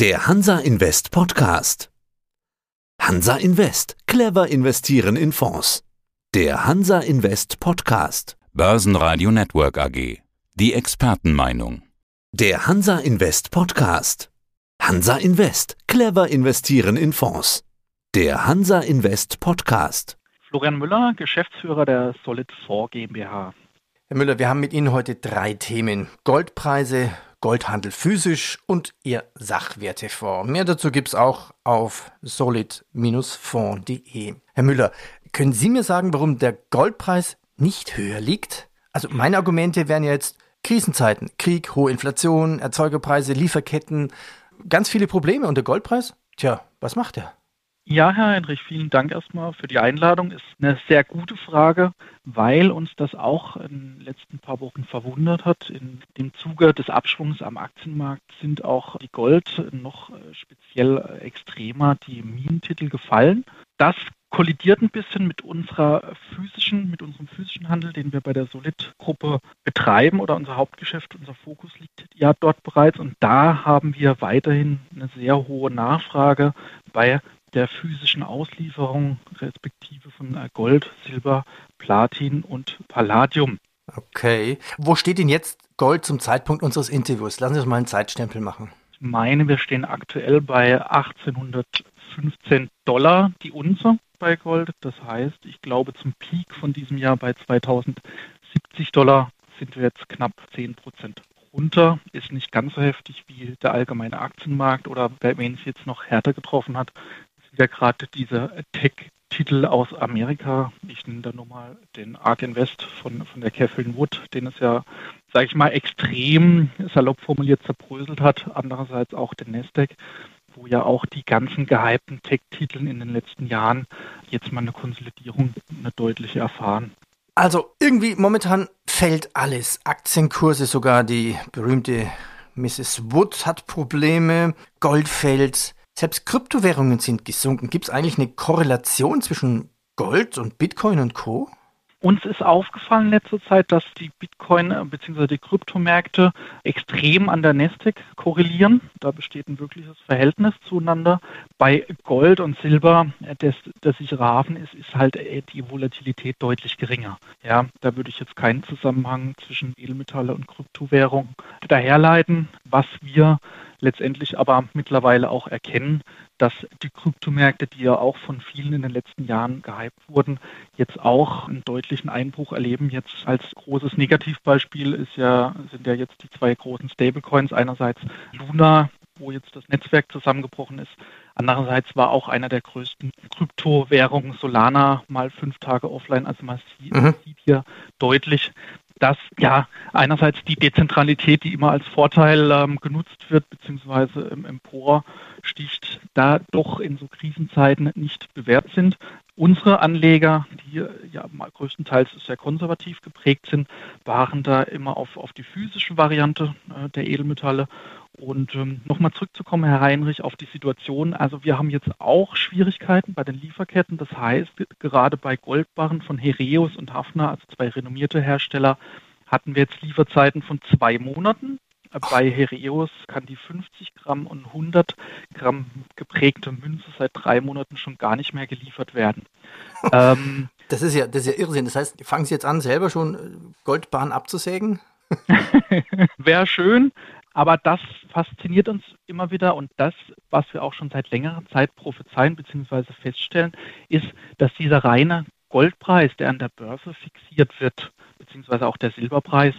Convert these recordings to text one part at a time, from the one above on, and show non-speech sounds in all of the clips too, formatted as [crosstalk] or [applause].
Der Hansa Invest Podcast. Hansa Invest. Clever investieren in Fonds. Der Hansa Invest Podcast. Börsenradio Network AG. Die Expertenmeinung. Der Hansa Invest Podcast. Hansa Invest. Clever investieren in Fonds. Der Hansa Invest Podcast. Florian Müller, Geschäftsführer der Solid 4 GmbH. Herr Müller, wir haben mit Ihnen heute drei Themen. Goldpreise, Goldhandel physisch und Ihr Sachwertefonds. Mehr dazu gibt es auch auf solid-fonds.de. Herr Müller, können Sie mir sagen, warum der Goldpreis nicht höher liegt? Also meine Argumente wären jetzt Krisenzeiten, Krieg, hohe Inflation, Erzeugerpreise, Lieferketten, ganz viele Probleme. Und der Goldpreis? Tja, was macht er? Ja, Herr Heinrich, vielen Dank erstmal für die Einladung. Ist eine sehr gute Frage, weil uns das auch in den letzten paar Wochen verwundert hat. In dem Zuge des Abschwungs am Aktienmarkt sind auch die Gold noch äh, speziell extremer die Minentitel gefallen. Das kollidiert ein bisschen mit unserer physischen, mit unserem physischen Handel, den wir bei der Solid-Gruppe betreiben oder unser Hauptgeschäft, unser Fokus liegt ja dort bereits und da haben wir weiterhin eine sehr hohe Nachfrage bei der physischen Auslieferung respektive von äh, Gold, Silber, Platin und Palladium. Okay. Wo steht denn jetzt Gold zum Zeitpunkt unseres Interviews? Lassen Sie uns mal einen Zeitstempel machen. Ich meine, wir stehen aktuell bei 1815 Dollar die Unze bei Gold. Das heißt, ich glaube, zum Peak von diesem Jahr bei 2070 Dollar sind wir jetzt knapp 10 Prozent runter. Ist nicht ganz so heftig wie der allgemeine Aktienmarkt oder wen es jetzt noch härter getroffen hat, ja gerade diese Tech-Titel aus Amerika. Ich nenne da nur mal den Ark Invest von, von der Kathleen Wood, den es ja, sage ich mal, extrem salopp formuliert zerbröselt hat. Andererseits auch den Nasdaq, wo ja auch die ganzen gehypten Tech-Titeln in den letzten Jahren jetzt mal eine Konsolidierung, eine deutliche erfahren. Also irgendwie momentan fällt alles. Aktienkurse, sogar die berühmte Mrs. Wood hat Probleme, Gold fällt, selbst Kryptowährungen sind gesunken. Gibt es eigentlich eine Korrelation zwischen Gold und Bitcoin und Co? Uns ist aufgefallen in letzter Zeit, dass die Bitcoin- äh, bzw. die Kryptomärkte extrem an der Nasdaq korrelieren. Da besteht ein wirkliches Verhältnis zueinander. Bei Gold und Silber, äh, das, der sichere Hafen ist, ist halt äh, die Volatilität deutlich geringer. Ja, da würde ich jetzt keinen Zusammenhang zwischen Edelmetalle und Kryptowährung daherleiten. Was wir letztendlich aber mittlerweile auch erkennen, dass die Kryptomärkte, die ja auch von vielen in den letzten Jahren gehypt wurden, jetzt auch einen deutlichen Einbruch erleben. Jetzt als großes Negativbeispiel ist ja, sind ja jetzt die zwei großen Stablecoins. Einerseits Luna, wo jetzt das Netzwerk zusammengebrochen ist. Andererseits war auch einer der größten Kryptowährungen Solana mal fünf Tage offline. Also man sieht, mhm. sieht hier deutlich, dass ja einerseits die Dezentralität, die immer als Vorteil ähm, genutzt wird, beziehungsweise im Empor sticht, da doch in so Krisenzeiten nicht bewährt sind. Unsere Anleger, die ja größtenteils sehr konservativ geprägt sind, waren da immer auf, auf die physische Variante äh, der Edelmetalle. Und ähm, nochmal zurückzukommen, Herr Heinrich, auf die Situation. Also wir haben jetzt auch Schwierigkeiten bei den Lieferketten. Das heißt, gerade bei Goldbarren von Hereus und Hafner, also zwei renommierte Hersteller, hatten wir jetzt Lieferzeiten von zwei Monaten. Bei Hereus kann die 50 Gramm und 100 Gramm geprägte Münze seit drei Monaten schon gar nicht mehr geliefert werden. [laughs] ähm, das ist ja, das ist ja Irrsinn. Das heißt, fangen Sie jetzt an, selber schon äh, Goldbahn abzusägen? [laughs] Wäre schön, aber das fasziniert uns immer wieder und das, was wir auch schon seit längerer Zeit prophezeien bzw. feststellen, ist, dass dieser reine Goldpreis, der an der Börse fixiert wird, beziehungsweise auch der Silberpreis,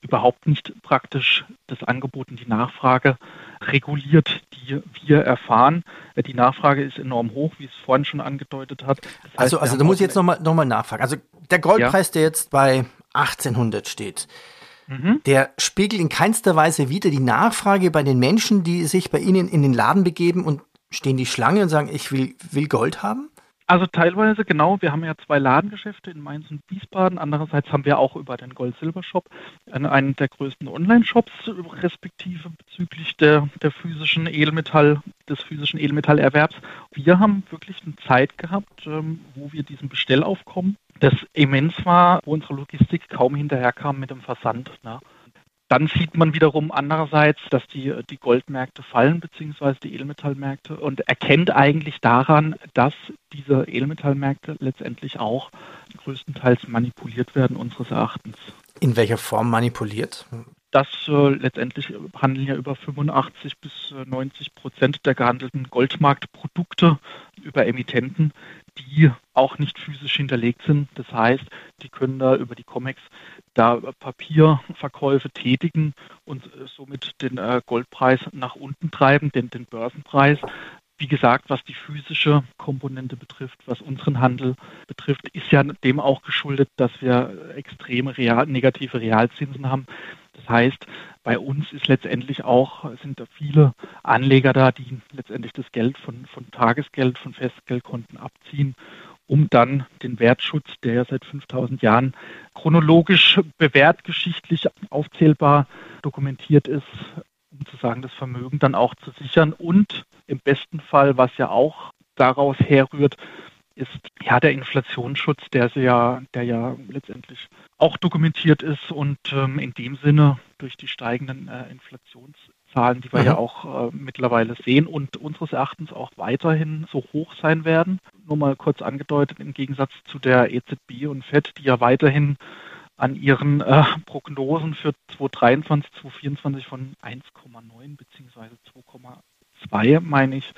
überhaupt nicht praktisch das Angebot und die Nachfrage reguliert, die wir erfahren. Die Nachfrage ist enorm hoch, wie es vorhin schon angedeutet hat. Das heißt, also, also da muss ich jetzt nochmal noch mal nachfragen. Also der Goldpreis, ja. der jetzt bei 1800 steht, mhm. der spiegelt in keinster Weise wieder die Nachfrage bei den Menschen, die sich bei Ihnen in den Laden begeben und stehen die Schlange und sagen, ich will, will Gold haben? Also teilweise genau. Wir haben ja zwei Ladengeschäfte in Mainz und Wiesbaden. Andererseits haben wir auch über den Gold-Silber-Shop einen der größten Online-Shops respektive bezüglich der, der physischen Edelmetall, des physischen Edelmetallerwerbs. Wir haben wirklich eine Zeit gehabt, ähm, wo wir diesem Bestellaufkommen, das immens war, wo unsere Logistik kaum hinterherkam mit dem Versand. Ne? Dann sieht man wiederum andererseits, dass die, die Goldmärkte fallen, beziehungsweise die Edelmetallmärkte und erkennt eigentlich daran, dass diese Edelmetallmärkte letztendlich auch größtenteils manipuliert werden, unseres Erachtens. In welcher Form manipuliert? Das äh, letztendlich handeln ja über 85 bis 90 äh, Prozent der gehandelten Goldmarktprodukte über Emittenten, die auch nicht physisch hinterlegt sind. Das heißt, die können da über die COMEX da Papierverkäufe tätigen und äh, somit den äh, Goldpreis nach unten treiben, den, den Börsenpreis. Wie gesagt, was die physische Komponente betrifft, was unseren Handel betrifft, ist ja dem auch geschuldet, dass wir extreme real, negative Realzinsen haben. Das heißt, bei uns ist letztendlich auch, sind da viele Anleger da, die letztendlich das Geld von, von Tagesgeld, von Festgeldkonten abziehen um dann den Wertschutz, der ja seit 5000 Jahren chronologisch bewährt, geschichtlich aufzählbar dokumentiert ist, um zu sagen, das Vermögen dann auch zu sichern. Und im besten Fall, was ja auch daraus herrührt, ist ja der Inflationsschutz, der ja, der ja letztendlich auch dokumentiert ist und ähm, in dem Sinne durch die steigenden äh, Inflations Zahlen, die wir mhm. ja auch äh, mittlerweile sehen und unseres Erachtens auch weiterhin so hoch sein werden. Nur mal kurz angedeutet, im Gegensatz zu der EZB und FED, die ja weiterhin an ihren äh, Prognosen für 2023, 2024 von 1,9 bzw. 2,2, meine ich,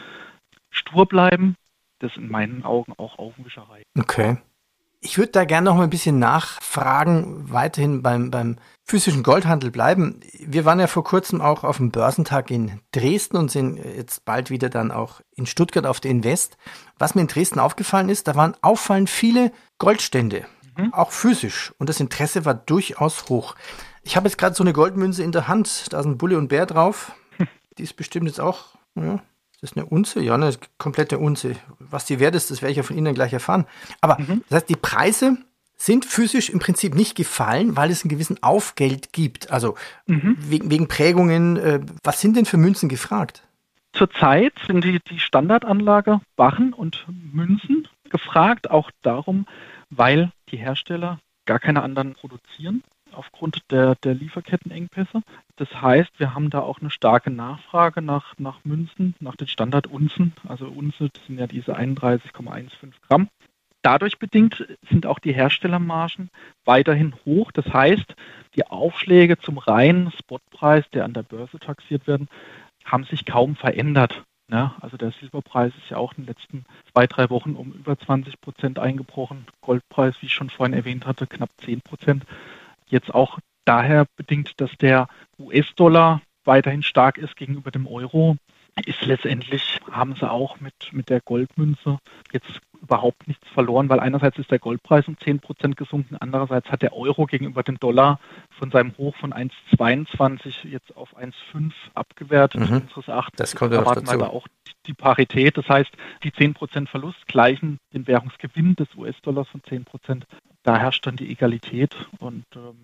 stur bleiben. Das in meinen Augen auch Augenwischerei. Okay. Ich würde da gerne noch mal ein bisschen nachfragen, weiterhin beim, beim physischen Goldhandel bleiben. Wir waren ja vor kurzem auch auf dem Börsentag in Dresden und sind jetzt bald wieder dann auch in Stuttgart auf der Invest. Was mir in Dresden aufgefallen ist, da waren auffallend viele Goldstände, mhm. auch physisch. Und das Interesse war durchaus hoch. Ich habe jetzt gerade so eine Goldmünze in der Hand, da ein Bulle und Bär drauf. [laughs] Die ist bestimmt jetzt auch ja, das ist eine Unze? Ja, eine komplette Unze. Was die wert ist, das werde ich ja von Ihnen gleich erfahren. Aber mhm. das heißt, die Preise sind physisch im Prinzip nicht gefallen, weil es einen gewissen Aufgeld gibt. Also mhm. wegen, wegen, Prägungen. Äh, was sind denn für Münzen gefragt? Zurzeit sind die, die Standardanlage Barren und Münzen gefragt, auch darum, weil die Hersteller gar keine anderen produzieren aufgrund der, der Lieferkettenengpässe. Das heißt, wir haben da auch eine starke Nachfrage nach, nach Münzen, nach den Standardunzen. Also Unze sind ja diese 31,15 Gramm. Dadurch bedingt sind auch die Herstellermargen weiterhin hoch. Das heißt, die Aufschläge zum reinen Spotpreis, der an der Börse taxiert werden, haben sich kaum verändert. Ja, also der Silberpreis ist ja auch in den letzten zwei, drei Wochen um über 20 Prozent eingebrochen. Goldpreis, wie ich schon vorhin erwähnt hatte, knapp 10 Prozent. Jetzt auch daher bedingt, dass der US-Dollar weiterhin stark ist gegenüber dem Euro, ist letztendlich, haben sie auch mit, mit der Goldmünze jetzt überhaupt nichts verloren, weil einerseits ist der Goldpreis um 10 Prozent gesunken, andererseits hat der Euro gegenüber dem Dollar von seinem Hoch von 1,22 jetzt auf 1,5 abgewertet. Mhm. Unseres Erachtens das kommt erwarten wir da auch die Parität. Das heißt, die 10 Prozent Verlust gleichen den Währungsgewinn des US-Dollars von 10 Prozent da herrscht dann die Egalität und ähm,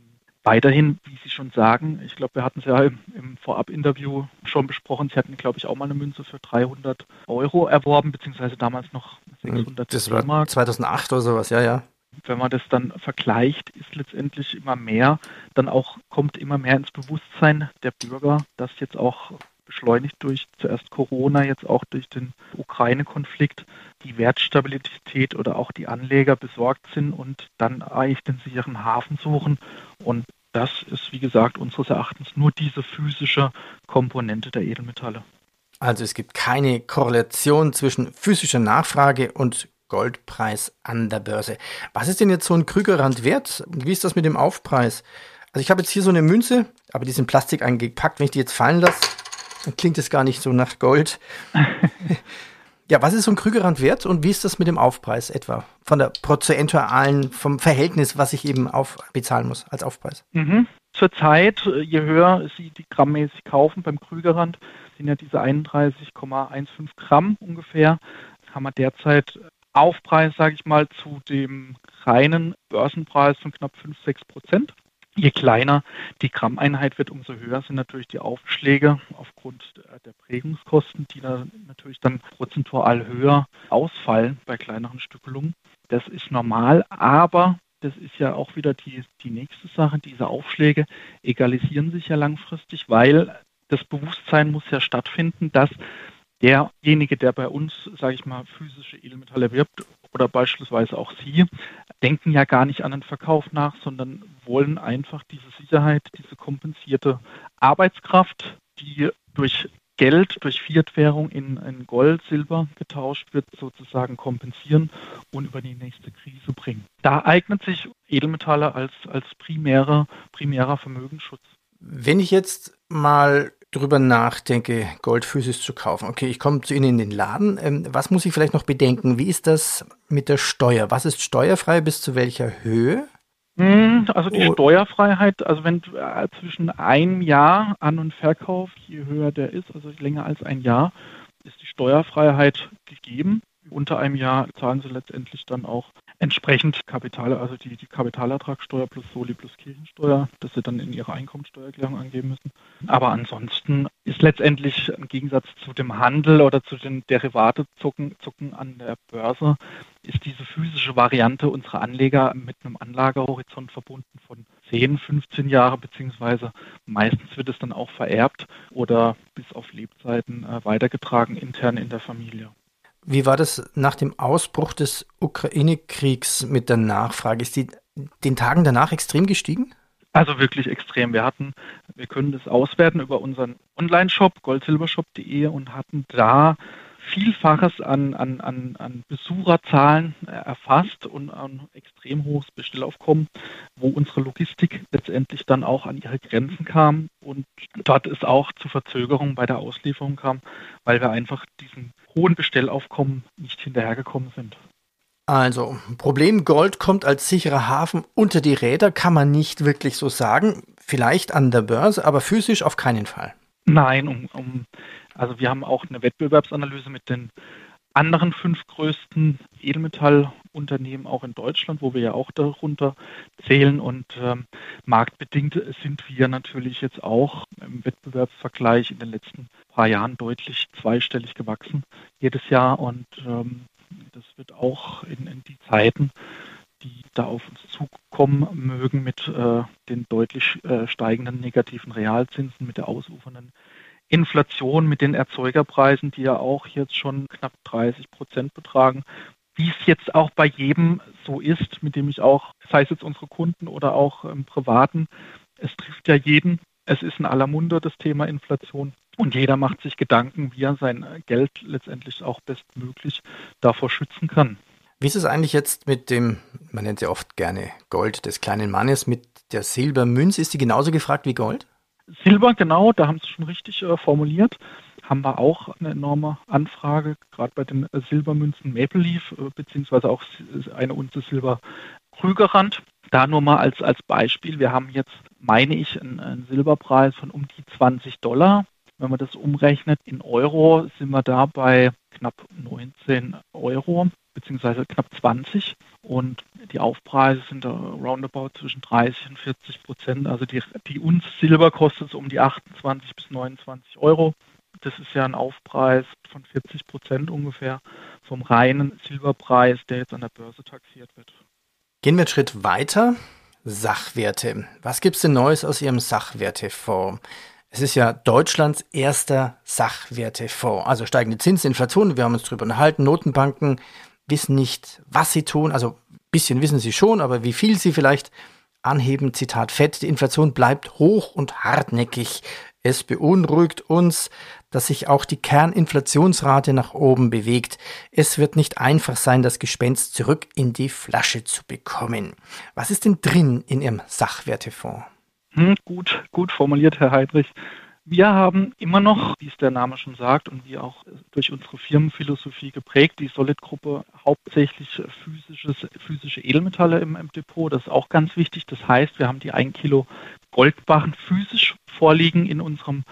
weiterhin, wie Sie schon sagen, ich glaube, wir hatten es ja im, im Vorab-Interview schon besprochen, Sie hatten, glaube ich, auch mal eine Münze für 300 Euro erworben, beziehungsweise damals noch 600 Das war Mark. 2008 oder sowas, ja, ja. Wenn man das dann vergleicht, ist letztendlich immer mehr, dann auch kommt immer mehr ins Bewusstsein der Bürger, dass jetzt auch beschleunigt durch zuerst Corona, jetzt auch durch den Ukraine-Konflikt, die Wertstabilität oder auch die Anleger besorgt sind und dann eigentlich den sicheren Hafen suchen. Und das ist, wie gesagt, unseres Erachtens nur diese physische Komponente der Edelmetalle. Also es gibt keine Korrelation zwischen physischer Nachfrage und Goldpreis an der Börse. Was ist denn jetzt so ein Krügerrand wert? Wie ist das mit dem Aufpreis? Also ich habe jetzt hier so eine Münze, aber die ist in Plastik eingepackt. Wenn ich die jetzt fallen lasse, klingt es gar nicht so nach Gold. [laughs] ja, was ist so ein Krügerrand wert und wie ist das mit dem Aufpreis etwa? Von der prozentualen, vom Verhältnis, was ich eben auf, bezahlen muss als Aufpreis? Mhm. Zurzeit, äh, je höher Sie die grammmäßig kaufen beim Krügerrand, sind ja diese 31,15 Gramm ungefähr, haben wir derzeit Aufpreis, sage ich mal, zu dem reinen Börsenpreis von knapp 5, 6 Prozent. Je kleiner die Grammeinheit wird, umso höher sind natürlich die Aufschläge aufgrund der Prägungskosten, die da natürlich dann prozentual höher ausfallen bei kleineren Stückelungen. Das ist normal, aber das ist ja auch wieder die, die nächste Sache. Diese Aufschläge egalisieren sich ja langfristig, weil das Bewusstsein muss ja stattfinden, dass derjenige, der bei uns, sage ich mal, physische Edelmetalle erwirbt oder beispielsweise auch Sie, denken ja gar nicht an den Verkauf nach, sondern wollen einfach diese Sicherheit, diese kompensierte Arbeitskraft, die durch Geld, durch Fiat-Währung in, in Gold, Silber getauscht wird, sozusagen kompensieren und über die nächste Krise bringen. Da eignet sich Edelmetalle als, als primärer, primärer Vermögensschutz. Wenn ich jetzt mal drüber nachdenke, Gold physisch zu kaufen. Okay, ich komme zu Ihnen in den Laden. Ähm, was muss ich vielleicht noch bedenken? Wie ist das mit der Steuer? Was ist steuerfrei bis zu welcher Höhe? Hm, also die oh. Steuerfreiheit, also wenn äh, zwischen einem Jahr An- und Verkauf, je höher der ist, also länger als ein Jahr, ist die Steuerfreiheit gegeben. Unter einem Jahr zahlen Sie letztendlich dann auch entsprechend Kapital, also die, die Kapitalertragssteuer plus Soli plus Kirchensteuer, das sie dann in ihrer Einkommensteuererklärung angeben müssen. Aber ansonsten ist letztendlich im Gegensatz zu dem Handel oder zu den Derivatezucken Zucken an der Börse, ist diese physische Variante unserer Anleger mit einem Anlagehorizont verbunden von 10, 15 Jahre, beziehungsweise meistens wird es dann auch vererbt oder bis auf Lebzeiten äh, weitergetragen intern in der Familie. Wie war das nach dem Ausbruch des Ukraine-Kriegs mit der Nachfrage? Ist die den Tagen danach extrem gestiegen? Also wirklich extrem. Wir hatten, wir können das auswerten über unseren Online-Shop goldsilbershop.de und hatten da Vielfaches an, an, an, an Besucherzahlen äh, erfasst und ein extrem hohes Bestellaufkommen, wo unsere Logistik letztendlich dann auch an ihre Grenzen kam und dort es auch zu Verzögerungen bei der Auslieferung kam, weil wir einfach diesen hohen Bestellaufkommen nicht hinterhergekommen sind. Also, Problem Gold kommt als sicherer Hafen unter die Räder, kann man nicht wirklich so sagen. Vielleicht an der Börse, aber physisch auf keinen Fall. Nein, um, um, also wir haben auch eine Wettbewerbsanalyse mit den anderen fünf größten Edelmetallunternehmen auch in Deutschland, wo wir ja auch darunter zählen. Und ähm, marktbedingt sind wir natürlich jetzt auch im Wettbewerbsvergleich in den letzten paar Jahren deutlich zweistellig gewachsen jedes Jahr. Und ähm, das wird auch in, in, die Zeiten, die da auf uns zukommen mögen, mit äh, den deutlich äh, steigenden negativen Realzinsen, mit der ausufernden Inflation mit den Erzeugerpreisen, die ja auch jetzt schon knapp 30 Prozent betragen, wie es jetzt auch bei jedem so ist, mit dem ich auch, sei es jetzt unsere Kunden oder auch im Privaten, es trifft ja jeden. Es ist in aller Munde das Thema Inflation und jeder macht sich Gedanken, wie er sein Geld letztendlich auch bestmöglich davor schützen kann. Wie ist es eigentlich jetzt mit dem, man nennt ja oft gerne Gold des kleinen Mannes, mit der Silbermünze? Ist die genauso gefragt wie Gold? Silber, genau, da haben Sie schon richtig äh, formuliert. Haben wir auch eine enorme Anfrage, gerade bei den äh, Silbermünzen Maple Leaf, äh, beziehungsweise auch eine Unze Silber Krügerrand. Da nur mal als, als Beispiel. Wir haben jetzt, meine ich, einen, einen Silberpreis von um die 20 Dollar. Wenn man das umrechnet in Euro, sind wir da bei knapp 19 Euro beziehungsweise knapp 20 und die Aufpreise sind da roundabout zwischen 30 und 40 Prozent. Also die, die Unz Silber kostet so um die 28 bis 29 Euro. Das ist ja ein Aufpreis von 40 Prozent ungefähr vom reinen Silberpreis, der jetzt an der Börse taxiert wird. Gehen wir einen Schritt weiter. Sachwerte. Was gibt es denn Neues aus Ihrem Sachwertefonds? Es ist ja Deutschlands erster Sachwertefonds. Also steigende Zinsen, Inflation, wir haben uns darüber unterhalten, Notenbanken wissen nicht, was sie tun. Also ein bisschen wissen sie schon, aber wie viel sie vielleicht anheben. Zitat Fett, die Inflation bleibt hoch und hartnäckig. Es beunruhigt uns, dass sich auch die Kerninflationsrate nach oben bewegt. Es wird nicht einfach sein, das Gespenst zurück in die Flasche zu bekommen. Was ist denn drin in Ihrem Sachwertefonds? Hm, gut, gut formuliert, Herr Heidrich. Wir haben immer noch, wie es der Name schon sagt und wie auch durch unsere Firmenphilosophie geprägt, die Solid-Gruppe hauptsächlich physisches, physische Edelmetalle im, im, Depot. Das ist auch ganz wichtig. Das heißt, wir haben die 1 Kilo Goldbarren physisch vorliegen in unserem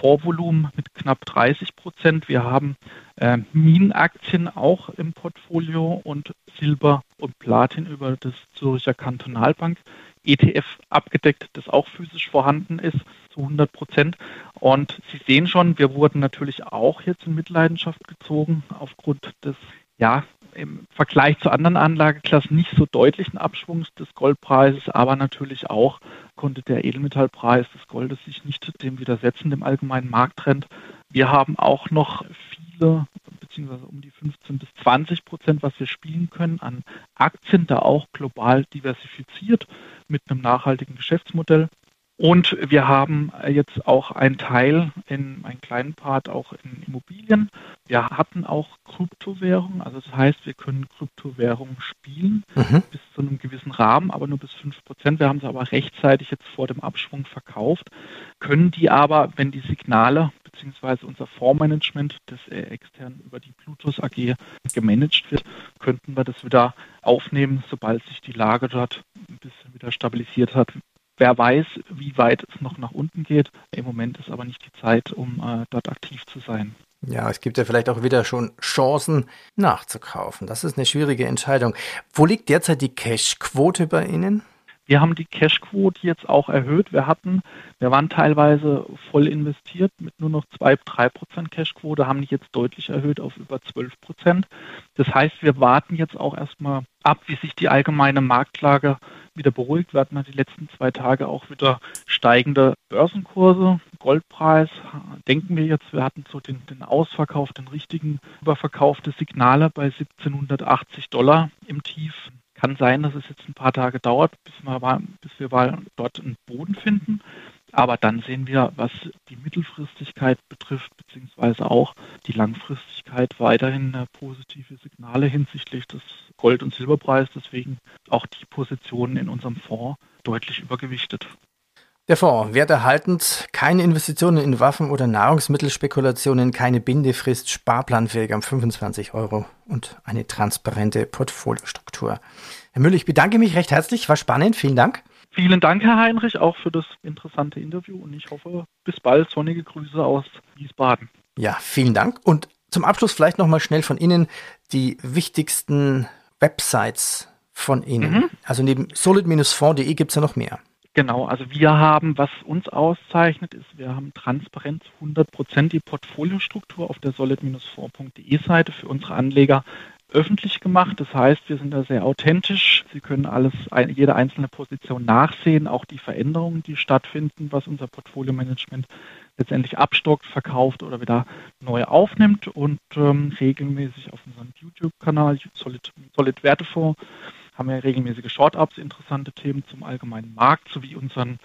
Vorvolumen mit knapp 30 Prozent. Wir haben äh, Minenaktien auch im Portfolio und Silber und Platin über das Zürcher Kantonalbank ETF abgedeckt, das auch physisch vorhanden ist zu 100 Prozent. Und Sie sehen schon, wir wurden natürlich auch jetzt in Mitleidenschaft gezogen aufgrund des ja, im Vergleich zu anderen Anlageklassen nicht so deutlichen Abschwung des Goldpreises, aber natürlich auch konnte der Edelmetallpreis des Goldes sich nicht dem widersetzen, dem allgemeinen Markttrend. Wir haben auch noch viele, beziehungsweise um die 15 bis 20 Prozent, was wir spielen können an Aktien, da auch global diversifiziert mit einem nachhaltigen Geschäftsmodell. Und wir haben jetzt auch einen Teil, in einen kleinen Part auch in Immobilien. Wir hatten auch Kryptowährungen, also das heißt, wir können Kryptowährungen spielen mhm. bis zu einem gewissen Rahmen, aber nur bis 5 Prozent. Wir haben sie aber rechtzeitig jetzt vor dem Abschwung verkauft, können die aber, wenn die Signale bzw. unser Fondsmanagement, das äh, extern über die Plutus AG gemanagt wird, könnten wir das wieder aufnehmen, sobald sich die Lage dort ein bisschen wieder stabilisiert hat, Wer weiß, wie weit es noch nach unten geht. Im Moment ist aber nicht die Zeit, um äh, dort aktiv zu sein. Ja, es gibt ja vielleicht auch wieder schon Chancen nachzukaufen. Das ist eine schwierige Entscheidung. Wo liegt derzeit die Cash-Quote bei Ihnen? Wir haben die Cash-Quote jetzt auch erhöht. Wir hatten, wir waren teilweise voll investiert mit nur noch 2, 3 Prozent Cash-Quote, haben die jetzt deutlich erhöht auf über 12 Prozent. Das heißt, wir warten jetzt auch erstmal ab, wie sich die allgemeine Marktlage wieder beruhigt. Wir hatten die letzten zwei Tage auch wieder steigende Börsenkurse, Goldpreis. Denken wir jetzt, wir hatten so den, den Ausverkauf, den richtigen Überverkauf des Signale bei 1780 Dollar im Tief kann sein, dass es jetzt ein paar Tage dauert, bis wir, bis wir dort einen Boden finden. Aber dann sehen wir, was die Mittelfristigkeit betrifft, beziehungsweise auch die Langfristigkeit weiterhin positive Signale hinsichtlich des Gold- und Silberpreises. Deswegen auch die Positionen in unserem Fonds deutlich übergewichtet. Der Fonds, werterhaltend, keine Investitionen in Waffen- oder Nahrungsmittelspekulationen, keine Bindefrist, sparplanfähig am 25 Euro und eine transparente Portfoliostruktur. Herr Müller, ich bedanke mich recht herzlich, war spannend, vielen Dank. Vielen Dank, Herr Heinrich, auch für das interessante Interview und ich hoffe, bis bald, sonnige Grüße aus Wiesbaden. Ja, vielen Dank und zum Abschluss vielleicht nochmal schnell von Ihnen die wichtigsten Websites von Ihnen. Mhm. Also neben solid-fonds.de gibt es ja noch mehr. Genau, also wir haben, was uns auszeichnet, ist, wir haben Transparenz 100% die Portfoliostruktur auf der solid-fonds.de Seite für unsere Anleger öffentlich gemacht. Das heißt, wir sind da sehr authentisch. Sie können alles, jede einzelne Position nachsehen, auch die Veränderungen, die stattfinden, was unser Portfolio-Management letztendlich abstockt, verkauft oder wieder neu aufnimmt und ähm, regelmäßig auf unserem YouTube-Kanal Solid, Solid Wertefonds haben wir regelmäßige Short-Ups, interessante Themen zum allgemeinen Markt sowie unseren,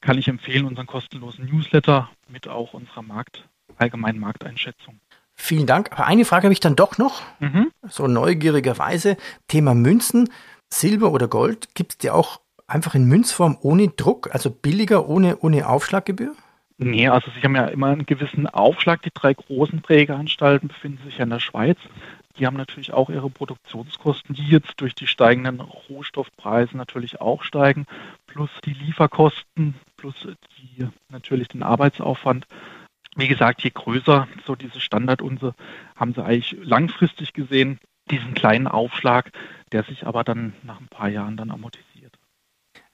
kann ich empfehlen, unseren kostenlosen Newsletter mit auch unserer Markt, allgemeinen Markteinschätzung. Vielen Dank. Aber eine Frage habe ich dann doch noch, mhm. so neugierigerweise. Thema Münzen, Silber oder Gold, gibt es die auch einfach in Münzform ohne Druck, also billiger ohne, ohne Aufschlaggebühr? Nee, also sie haben ja immer einen gewissen Aufschlag. Die drei großen Trägeranstalten befinden sich ja in der Schweiz. Die haben natürlich auch ihre Produktionskosten, die jetzt durch die steigenden Rohstoffpreise natürlich auch steigen, plus die Lieferkosten, plus die, natürlich den Arbeitsaufwand. Wie gesagt, je größer so diese Standardunse, haben sie eigentlich langfristig gesehen diesen kleinen Aufschlag, der sich aber dann nach ein paar Jahren dann amortisiert.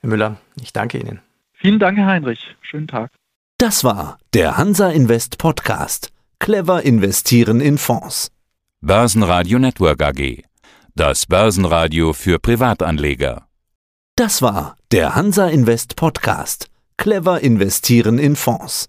Herr Müller, ich danke Ihnen. Vielen Dank, Herr Heinrich. Schönen Tag. Das war der Hansa Invest Podcast. Clever investieren in Fonds. Börsenradio Network AG. Das Börsenradio für Privatanleger. Das war der Hansa Invest Podcast. Clever investieren in Fonds.